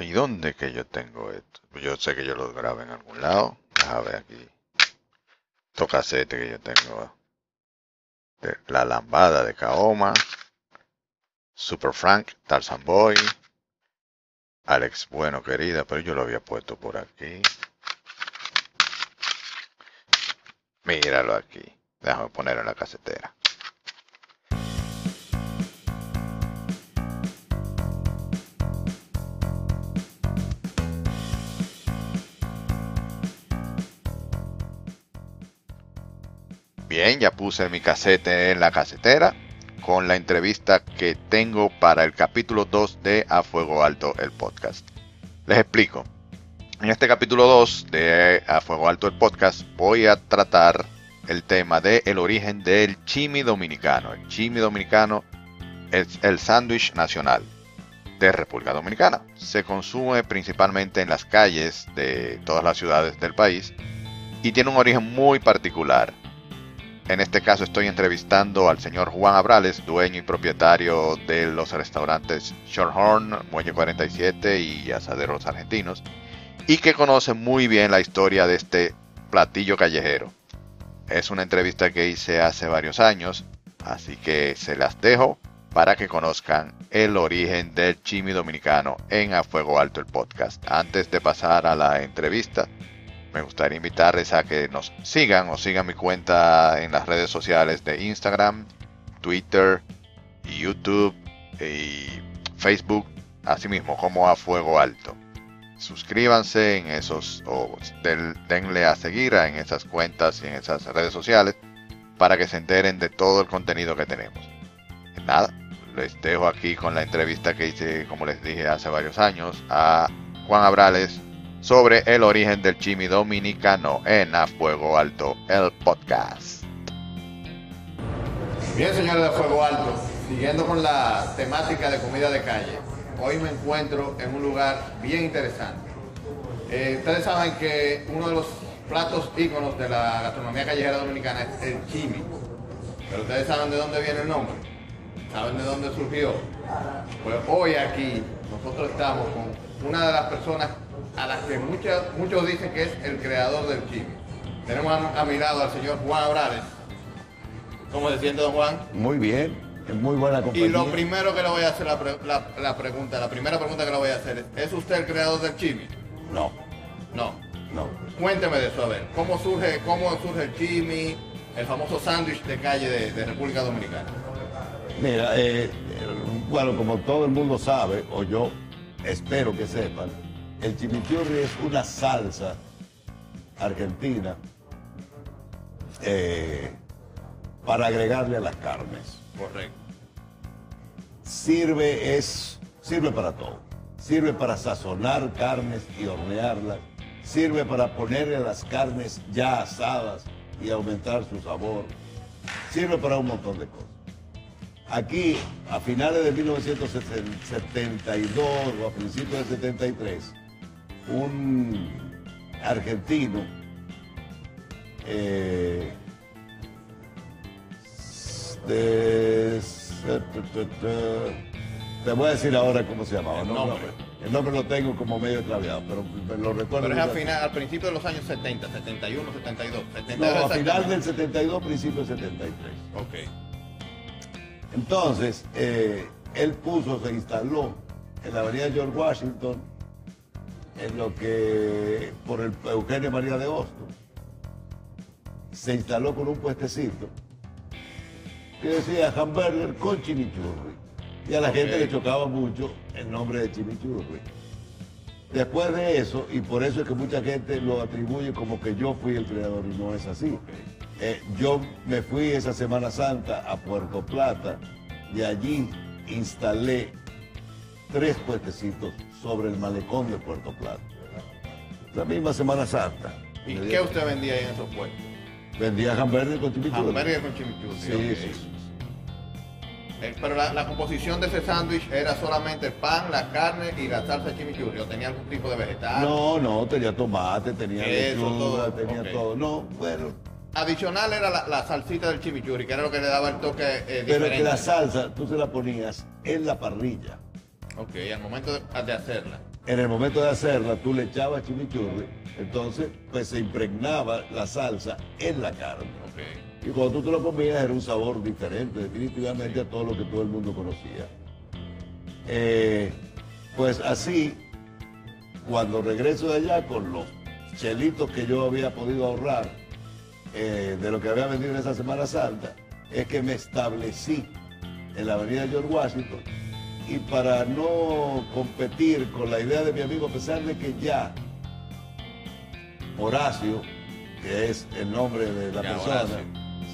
¿Y dónde que yo tengo esto? Yo sé que yo lo grabé en algún lado. Déjame ver aquí. Tocacete que yo tengo. La lambada de Kaoma. Super Frank, Tarzan Boy. Alex Bueno, querida, pero yo lo había puesto por aquí. Míralo aquí. Déjame ponerlo en la casetera. Ya puse mi casete en la casetera con la entrevista que tengo para el capítulo 2 de A Fuego Alto, el podcast. Les explico. En este capítulo 2 de A Fuego Alto, el podcast, voy a tratar el tema del el origen del chimi dominicano. El chimi dominicano es el sándwich nacional de República Dominicana. Se consume principalmente en las calles de todas las ciudades del país y tiene un origen muy particular. En este caso estoy entrevistando al señor Juan Abrales, dueño y propietario de los restaurantes Shorthorn, Muelle 47 y Asaderos Argentinos, y que conoce muy bien la historia de este platillo callejero. Es una entrevista que hice hace varios años, así que se las dejo para que conozcan el origen del chimi dominicano en A Fuego Alto el podcast. Antes de pasar a la entrevista, me gustaría invitarles a que nos sigan o sigan mi cuenta en las redes sociales de Instagram, Twitter, YouTube y Facebook, asimismo como a Fuego Alto. Suscríbanse en esos o denle a seguir en esas cuentas y en esas redes sociales para que se enteren de todo el contenido que tenemos. Nada, les dejo aquí con la entrevista que hice, como les dije hace varios años, a Juan Abrales, sobre el origen del chimi dominicano en A Fuego Alto, el podcast. Bien, señores de Fuego Alto, siguiendo con la temática de comida de calle, hoy me encuentro en un lugar bien interesante. Eh, ustedes saben que uno de los platos íconos de la gastronomía callejera dominicana es el chimi, pero ustedes saben de dónde viene el nombre, saben de dónde surgió. Pues hoy aquí nosotros estamos con una de las personas a las que muchos, muchos dicen que es el creador del chimi. Tenemos a, a mi lado al señor Juan Abrales. ¿Cómo se siente, don Juan? Muy bien, es muy buena compañía. Y lo primero que le voy a hacer la, pre- la- la pregunta, la primera pregunta que le voy a hacer es, ¿es usted el creador del chimi? No, No. no. Cuénteme de eso, a ver, ¿cómo surge, cómo surge el chimi, el famoso sándwich de calle de, de República Dominicana? Mira, eh, bueno, como todo el mundo sabe, o yo espero que sepan, el chimichurri es una salsa argentina eh, para agregarle a las carnes. Correcto. Sirve, es, sirve para todo. Sirve para sazonar carnes y hornearlas. Sirve para ponerle a las carnes ya asadas y aumentar su sabor. Sirve para un montón de cosas. Aquí, a finales de 1972 o a principios del 73, un argentino eh, de- te voy a decir ahora cómo se llamaba. El ¿no? nombre. El nombre lo tengo como medio extraviado, pero me lo recuerdo. Pero es al, final, al principio de los años 70, 71, 72. 72 No, a final del 72, principio del 73. Ok. Entonces, eh, él puso, se instaló en la avenida George Washington, en lo que, por el Eugenio María de Hostos. Se instaló con un puestecito que decía hamburger con chimichurri. Y a la gente le chocaba mucho el nombre de chimichurri. Después de eso, y por eso es que mucha gente lo atribuye como que yo fui el creador y no es así. Eh, yo me fui esa Semana Santa a Puerto Plata y allí instalé tres puestecitos sobre el malecón de Puerto Plata. La misma Semana Santa. ¿Y qué usted vendía ahí en esos puestos? Vendía hamburger con chimichurri. Hamburgues con chimichurri. Sí, ok. sí, sí. Eh, Pero la, la composición de ese sándwich era solamente el pan, la carne y la salsa chimichurri. ¿O tenía algún tipo de vegetal? No, no, tenía tomate, tenía Eso, lechuga, todo, tenía todo. No, bueno, Adicional era la, la salsita del chimichurri, que era lo que le daba el toque eh, pero diferente. que la salsa tú se la ponías en la parrilla. Ok, al momento de, de hacerla. En el momento de hacerla, tú le echabas chimichurri, entonces pues se impregnaba la salsa en la carne. Ok. Y cuando tú te lo comías era un sabor diferente, definitivamente a todo lo que todo el mundo conocía. Eh, pues así, cuando regreso de allá con los chelitos que yo había podido ahorrar eh, de lo que había vendido en esa Semana Santa, es que me establecí en la avenida George Washington y para no competir con la idea de mi amigo, a pesar de que ya Horacio, que es el nombre de la Ya, persona, Horacio.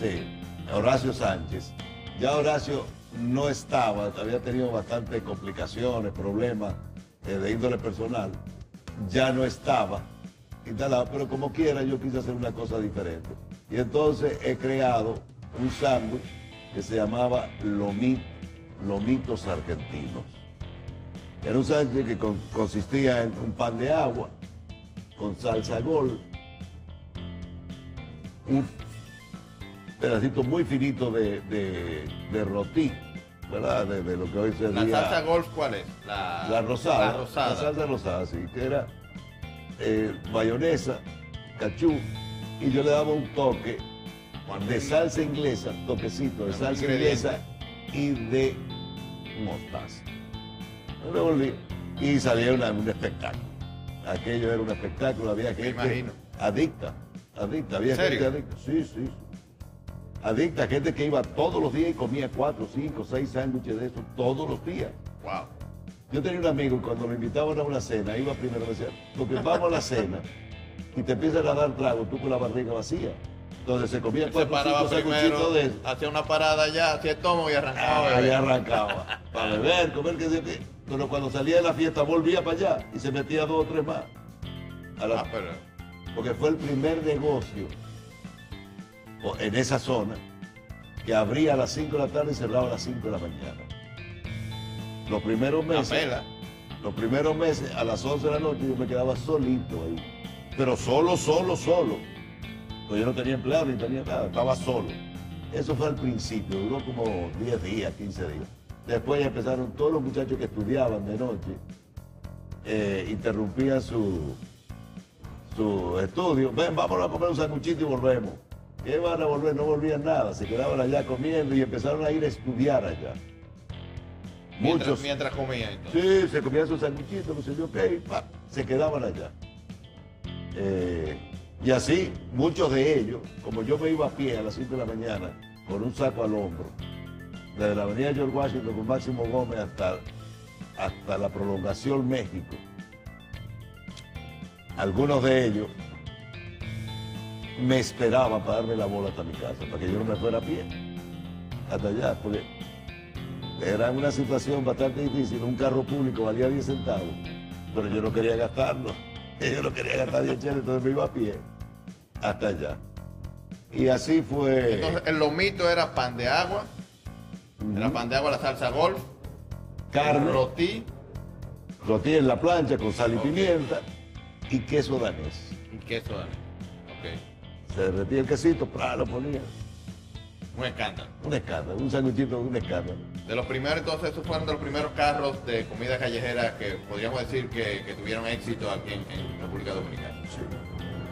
sí, Horacio Sánchez, ya Horacio no estaba, había tenido bastantes complicaciones, problemas eh, de índole personal, ya no estaba instalado, pero como quiera yo quise hacer una cosa diferente. Y entonces he creado un sándwich que se llamaba Lomi- Lomitos Argentinos. Era un sándwich que con- consistía en un pan de agua con salsa gol, un pedacito muy finito de, de, de rotí, ¿verdad? De, de lo que hoy se ¿La salsa golf cuál es? La, la rosada. La rosada. salsa rosada, sí, que era eh, mayonesa, cachú, y yo le daba un toque de salsa inglesa, toquecito de salsa inglesa y de mostaza. Revolví y salía una- un espectáculo. Aquello era un espectáculo, había gente imagino. adicta, adicta, había gente adicta. Sí, sí. Adicta, gente que iba todos los días y comía cuatro, cinco, seis sándwiches de eso todos los días. Wow. Yo tenía un amigo que cuando lo invitaban a una cena, iba primero y decía, porque vamos a la cena y te empiezan a dar trago, tú con la barriga vacía. Entonces se comía Se cuatro paraba cinco primero, sanguchitos de eso. hacía una parada allá, hacía estómago y arrancaba. a Ahí beber. arrancaba. Para beber, comer, que sé qué. Pero cuando salía de la fiesta volvía para allá y se metía dos o tres más. A la- Ah, pero porque fue el primer negocio en esa zona que abría a las 5 de la tarde y cerraba a las 5 de la mañana. Los primeros meses, los primeros meses a las 11 de la noche yo me quedaba solito ahí. Pero solo, solo, solo. Pues yo no tenía empleado ni tenía nada, estaba solo. Eso fue al principio, duró como 10 días, 15 días. Después empezaron todos los muchachos que estudiaban de noche, eh, interrumpían su, su estudio. Ven, vámonos a comer un sanguchito y volvemos. ¿Qué van a volver? No volvían nada, se quedaban allá comiendo y empezaron a ir a estudiar allá. Mientras, Muchos. mientras comía entonces. Sí, se comían sus sanguchitos, no sé yo qué, se quedaban allá. Eh, y así, muchos de ellos, como yo me iba a pie a las 5 de la mañana, con un saco al hombro, desde la avenida George Washington con Máximo Gómez hasta, hasta la prolongación México, algunos de ellos me esperaban para darme la bola hasta mi casa, para que yo no me fuera a pie, hasta allá, porque era una situación bastante difícil. Un carro público valía 10 centavos, pero yo no quería gastarlo. Yo no quería gastar 10 cheles, entonces me iba a pie hasta allá. Y así fue. Entonces el lomito era pan de agua, era pan de agua, la salsa golf, carne, rotí rotí en la plancha con sal y pimienta y queso danés. y queso dale. Ok. Se derretía el quesito, ¡pra! lo ponía. Un escándalo. Un escándalo, un sanguchito, un escándalo. De los primeros, entonces, esos fueron de los primeros carros de comida callejera que podríamos decir que, que tuvieron éxito aquí en, en República Dominicana.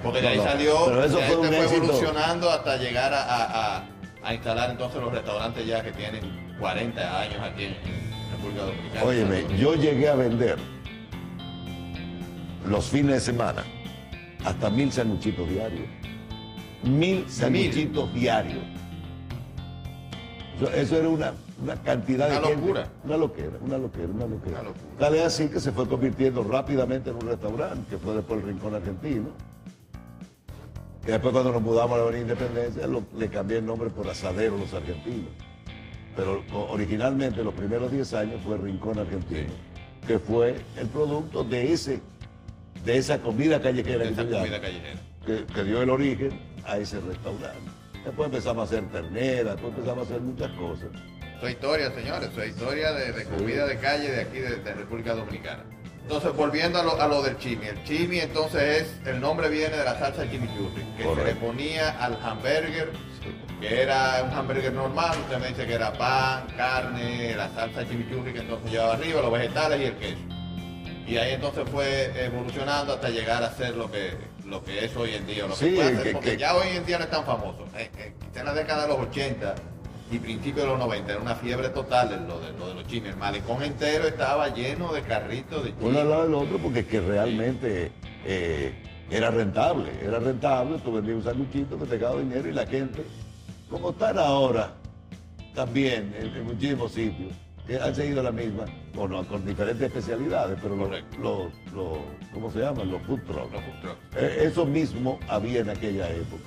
Porque de ahí salió, pero eso de ahí fue un te fue éxito. evolucionando hasta llegar a, a- a- a instalar entonces los restaurantes ya que tienen 40 años aquí en, República Dominicana. Óyeme, yo llegué a vender los fines de semana hasta mil sanguchitos diarios. Mil sanguchitos diarios. Eso, era una, una cantidad Una de gente. locura. Una loquera, una loquera, una loquera. Una locura. Tal es así que se fue convirtiendo rápidamente en un restaurante, que fue después el Rincón Argentino. Que después cuando nos mudamos a la Avenida Independencia lo- le cambié el nombre por Asadero Los Argentinos. Pero originalmente los primeros 10 años fue Rincón Argentino, que fue el producto de ese de esa comida callejera de que, esa llamas, comida callejera. que, que dio el origen a ese restaurante. Después empezamos a hacer ternera, después empezamos a hacer muchas cosas. Su historia, señores, su historia de, de comida de calle de aquí de, de República Dominicana. Entonces, volviendo a lo, a lo del chimi. El chimi, entonces, es el nombre viene de la salsa chimichurri, que se le ponía al hamburger, que era un hamburger normal. Usted me dice que era pan, carne, la salsa chimichurri que entonces llevaba arriba, los vegetales y el queso. Y ahí entonces fue evolucionando hasta llegar a ser lo que, lo que es hoy en día. Lo que Sí, puede ser, que- porque que- ya hoy en día no es tan famoso. Eh, eh, en la década de los 80 y principios de los 90 era una fiebre total de lo de, lo de los chimis. El malecón entero estaba lleno de carritos de chimis. uno al lado del otro porque es que realmente eh, era rentable, era rentable, tú vendías un sanguchito que te daba dinero y la gente, como están ahora, también en, en muchísimos sitios, que han seguido la misma, bueno, con diferentes especialidades, pero los, los, los- ¿cómo se llaman? Los food trucks. Los food trucks. Eh, Eso mismo había en aquella época.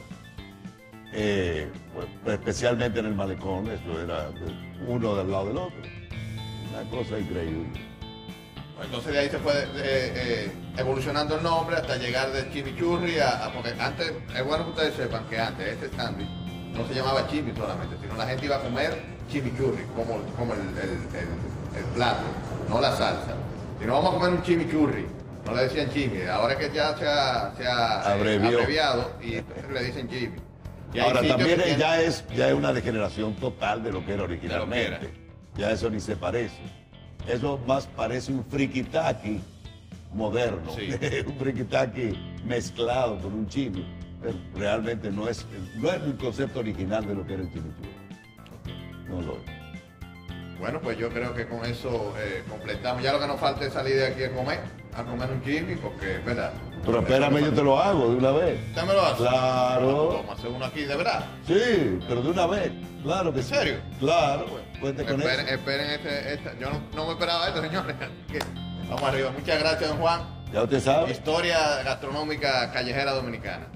Eh, pues, especialmente en el malecón, eso era uno del lado del otro. Una cosa increíble. Entonces de ahí se fue eh, eh, evolucionando el nombre hasta llegar de chimichurri a, a- porque antes, es bueno que ustedes sepan que antes este sándwich no se llamaba chimi solamente, sino la gente iba a comer chimichurri, como, como el, el- el- el plato, no la salsa. Si no vamos a comer un chimichurri, no le decían chimi, ahora que ya se ha, se ha, eh, abreviado y le dicen chimi. Y Ahora también ya es, ya es una degeneración total de lo que era originalmente. era. Ya eso ni se parece. Eso más parece un frikitaki moderno. Sí. un frikitaki mezclado con un chimi. Pero realmente no es, no es el concepto original de lo que era el chimichurri. No lo es. Bueno, pues yo creo que con eso eh, completamos. Ya lo que nos falta es salir de aquí a comer, a comer un chimi, porque, ¿verdad? Pero espérame, yo te lo hago de una vez. ¿Usted me lo hace? Claro. Vamos a hacer uno aquí, de verdad. Sí, pero de una vez. Claro que ¿En sí. serio? Claro. Cuente con Esperen, eso. esperen este, este- Yo no, no me esperaba esto, señores. Vamos arriba. Muchas gracias, don Juan. Ya usted sabe. Historia gastronómica callejera dominicana.